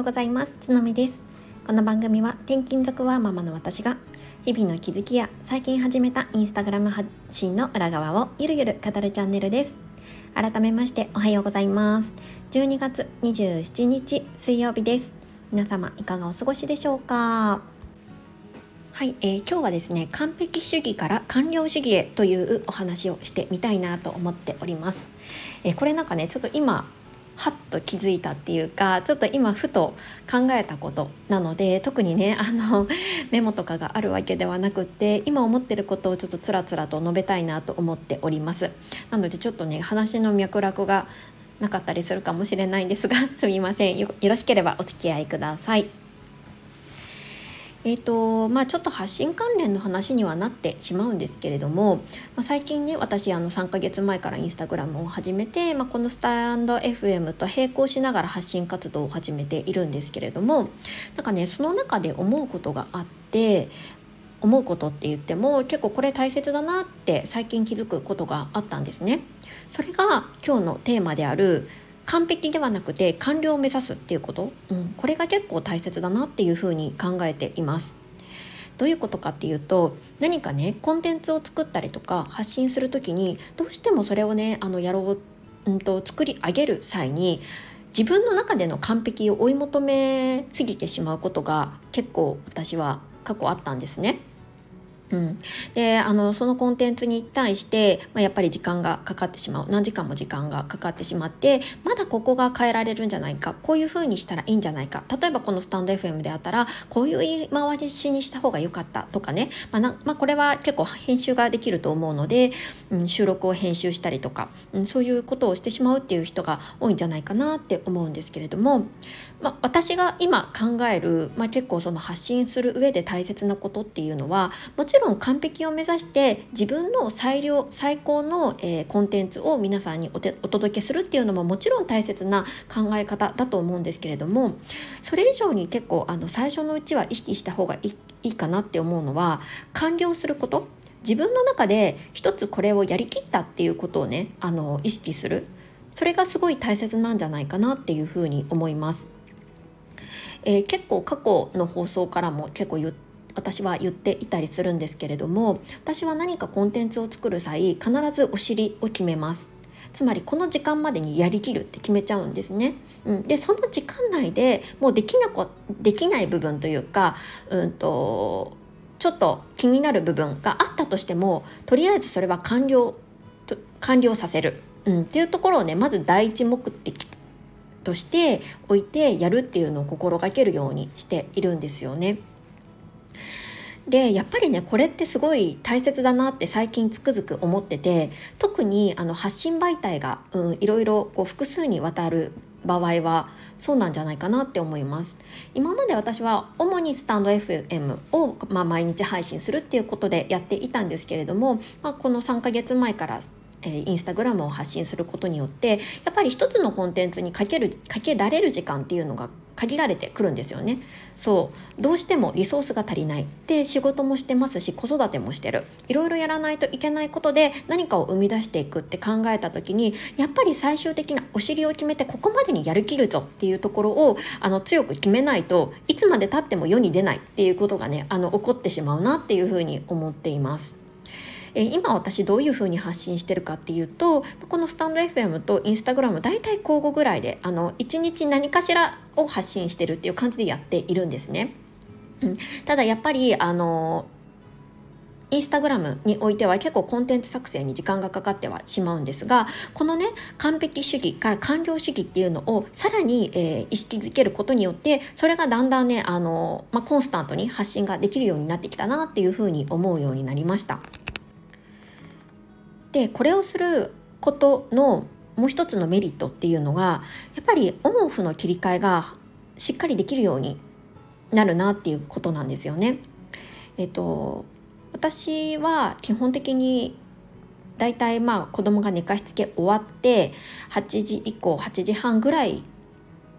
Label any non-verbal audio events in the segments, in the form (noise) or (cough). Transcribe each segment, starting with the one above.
ようございます。つのみです。この番組は転勤族ワーママの私が日々の気づきや最近始めたインスタグラム発信の裏側をゆるゆる語るチャンネルです。改めましておはようございます。12月27日水曜日です。皆様いかがお過ごしでしょうか？はい、えー、今日はですね完璧主義から完了主義へというお話をしてみたいなと思っております、えー、これなんかねちょっと今はっと気づいたっていうかちょっと今ふと考えたことなので特にね (laughs) あのメモとかがあるわけではなくって今思ってることをちょっとつらつらと述べたいなと思っております。なのでちょっとね話の脈絡がなかったりするかもしれないんですが (laughs) すみません。よろしければお付き合いください。えーとまあ、ちょっと発信関連の話にはなってしまうんですけれども、まあ、最近ね私あの3ヶ月前からインスタグラムを始めて、まあ、このスタンド FM と並行しながら発信活動を始めているんですけれどもなんかねその中で思うことがあって思うことって言っても結構これ大切だなって最近気づくことがあったんですね。それが今日のテーマである完璧ではなくて完了を目指すっていうこと、うん、これが結構大切だなっていうふうに考えています。どういうことかっていうと何かねコンテンツを作ったりとか発信する時にどうしてもそれをねあのやろう、うんと、作り上げる際に自分の中での完璧を追い求めすぎてしまうことが結構私は過去あったんですね。うん、であのそのコンテンツに対して、まあ、やっぱり時間がかかってしまう。何時間も時間がかかってしまってまだここが変えられるんじゃないか。こういうふうにしたらいいんじゃないか。例えばこのスタンド FM であったらこういう言い回しにした方が良かったとかね、まあ、まあ、これは結構編集ができると思うので、うん、収録を編集したりとか、うん、そういうことをしてしまうっていう人が多いんじゃないかなって思うんですけれども、まあ、私が今考える、ま結構その発信する上で大切なことっていうのはもちろんろん完璧を目指して自分の最良最高の、えー、コンテンツを皆さんにおてお届けするっていうのももちろん大切な考え方だと思うんですけれどもそれ以上に結構あの最初のうちは意識した方がいいかなって思うのは完了すること自分の中で一つこれをやりきったっていうことをねあの意識するそれがすごい大切なんじゃないかなっていうふうに思います。えー、結構過去の放送からも結構言って私は言っていたりするんですけれども私は何かコンテンツを作る際必ずお尻を決めますつまりこの時間までにやりきるって決めちゃうんですね。うん、でその時間内でもうできなこできない部分というか、うんと、ちょっと気になる部分があったとしてもとりあえずそれは完了完了させる、うん、っていうところをねまず第一目的として置いてやるっていうのを心がけるようにしているんですよね。でやっぱりねこれってすごい大切だなって最近つくづく思ってて特にあの発信媒体が、うん、いろいろこう複数にわたる場合はそうなんじゃないかなって思います。今まで私は主にスタンド FM を、まあ、毎日配信するっていうことでやっていたんですけれども、まあ、この3ヶ月前からえ、インスタグラムを発信することによってやっぱり一つのコンテンツにかけるかけられる時間っていうのが限られてくるんですよね。そう。どうしてもリソースが足りない。で仕事もしてますし子育てもしてる。いろいろやらないといけないことで何かを生み出していくって考えた時にやっぱり最終的なお尻を決めてここまでにやるきるぞっていうところをあの強く決めないといつまでたっても世に出ないっていうことがねあの起こってしまうなっていうふうに思っています。え、今私どういうふうに発信してるかっていうとこのスタンド FM とインスタグラム大体交互ぐらいであの1日何かしらを発信してるっていう感じでやっているんですね。うん、ただやっぱりあのインスタグラムにおいては結構コンテンツ作成に時間がかかってはしまうんですがこのね完璧主義から完了主義っていうのをさらに、えー、意識づけることによってそれがだんだんねあの、まあ、コンスタントに発信ができるようになってきたなっていうふうに思うようになりました。でこれをすることのもう一つのメリットっていうのがやっぱりオンオフの切り替えがしっかりできるようになるなっていうことなんですよね。えっと私は基本的にだいたいまあ子供が寝かしつけ終わって8時以降8時半ぐらい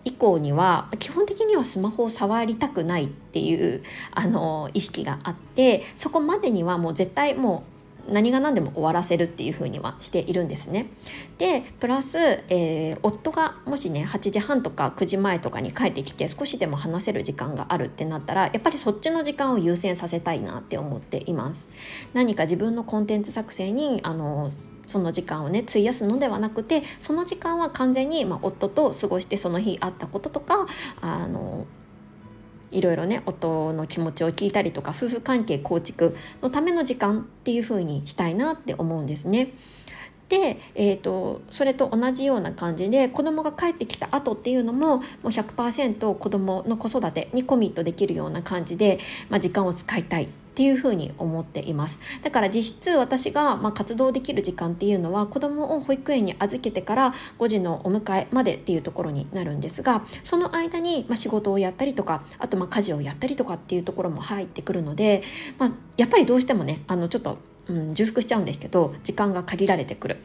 以降には基本的にはスマホを触りたくないっていうあの意識があってそこまでにはもう絶対もう何が何でも終わらせるっていう風にはしているんですね。でプラス、えー、夫がもしね8時半とか9時前とかに帰ってきて少しでも話せる時間があるってなったらやっぱりそっちの時間を優先させたいなって思っています。何か自分のコンテンツ作成にあのその時間をね費やすのではなくてその時間は完全に、まあ、夫と過ごしてその日あったこととかあのいろいろね夫の気持ちを聞いたりとか夫婦関係構築のための時間っていうふうにしたいなって思うんですね。で、えーと、それと同じような感じで子供が帰ってきた後っていうのももう100%子供の子育てにコミットできるような感じで、まあ、時間を使いたいっていうふに思っていますだから実質私がま活動できる時間っていうのは子どもを保育園に預けてから5時のお迎えまでっていうところになるんですがその間にま仕事をやったりとかあとま家事をやったりとかっていうところも入ってくるので、まあ、やっぱりどうしてもねあのちょっと、うん、重複しちゃうんですけど時間が限られてくる。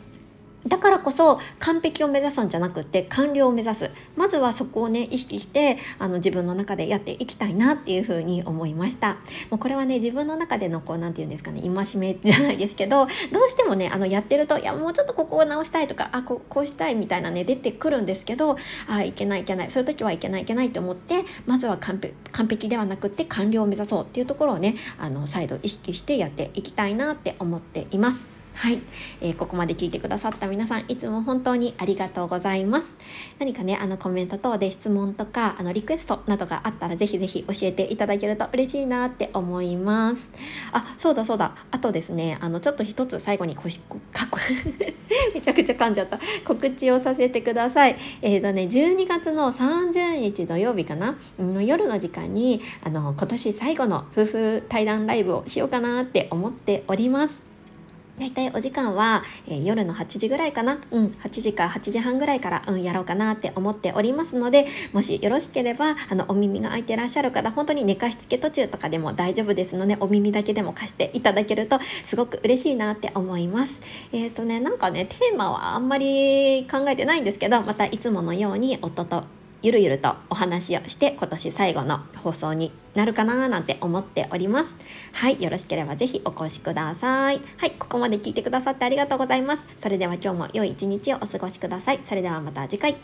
だからこそ完璧を目指すんじゃなくて完了を目指すまずはそこをね意識してあの自分の中でやっていきたいなっていうふうに思いましたもうこれはね自分の中でのこう何て言うんですかね戒めじゃないですけどどうしてもねあのやってるといやもうちょっとここを直したいとかあここうしたいみたいなね出てくるんですけどあいけないいけないそういう時はいけないいけないと思ってまずは完璧ではなくて完了を目指そうっていうところをねあの再度意識してやっていきたいなって思っています。はい、えー、ここまで聞いてくださった皆さんいつも本当にありがとうございます。何かねあのコメント等で質問とかあのリクエストなどがあったらぜひぜひ教えていただけると嬉しいなって思います。あそうだそうだ。あとですねあのちょっと一つ最後にこしこかこめちゃくちゃ噛んじゃった。告知をさせてください。えっ、ー、とね12月の30日土曜日かな、うん、夜の時間にあの今年最後の夫婦対談ライブをしようかなって思っております。大体お時間は、えー、夜の8時ぐらいかな、うん、8時か8時半ぐらいから、うん、やろうかなって思っておりますので、もしよろしければ、あの、お耳が開いてらっしゃる方、本当に寝かしつけ途中とかでも大丈夫ですので、お耳だけでも貸していただけると、すごく嬉しいなって思います。えっ、ー、とね、なんかね、テーマはあんまり考えてないんですけど、またいつものように夫とゆるゆるとお話をして今年最後の放送になるかななんて思っております。はいよろしければぜひお越しください。はいここまで聞いてくださってありがとうございます。それでは今日も良い一日をお過ごしください。それではまた次回。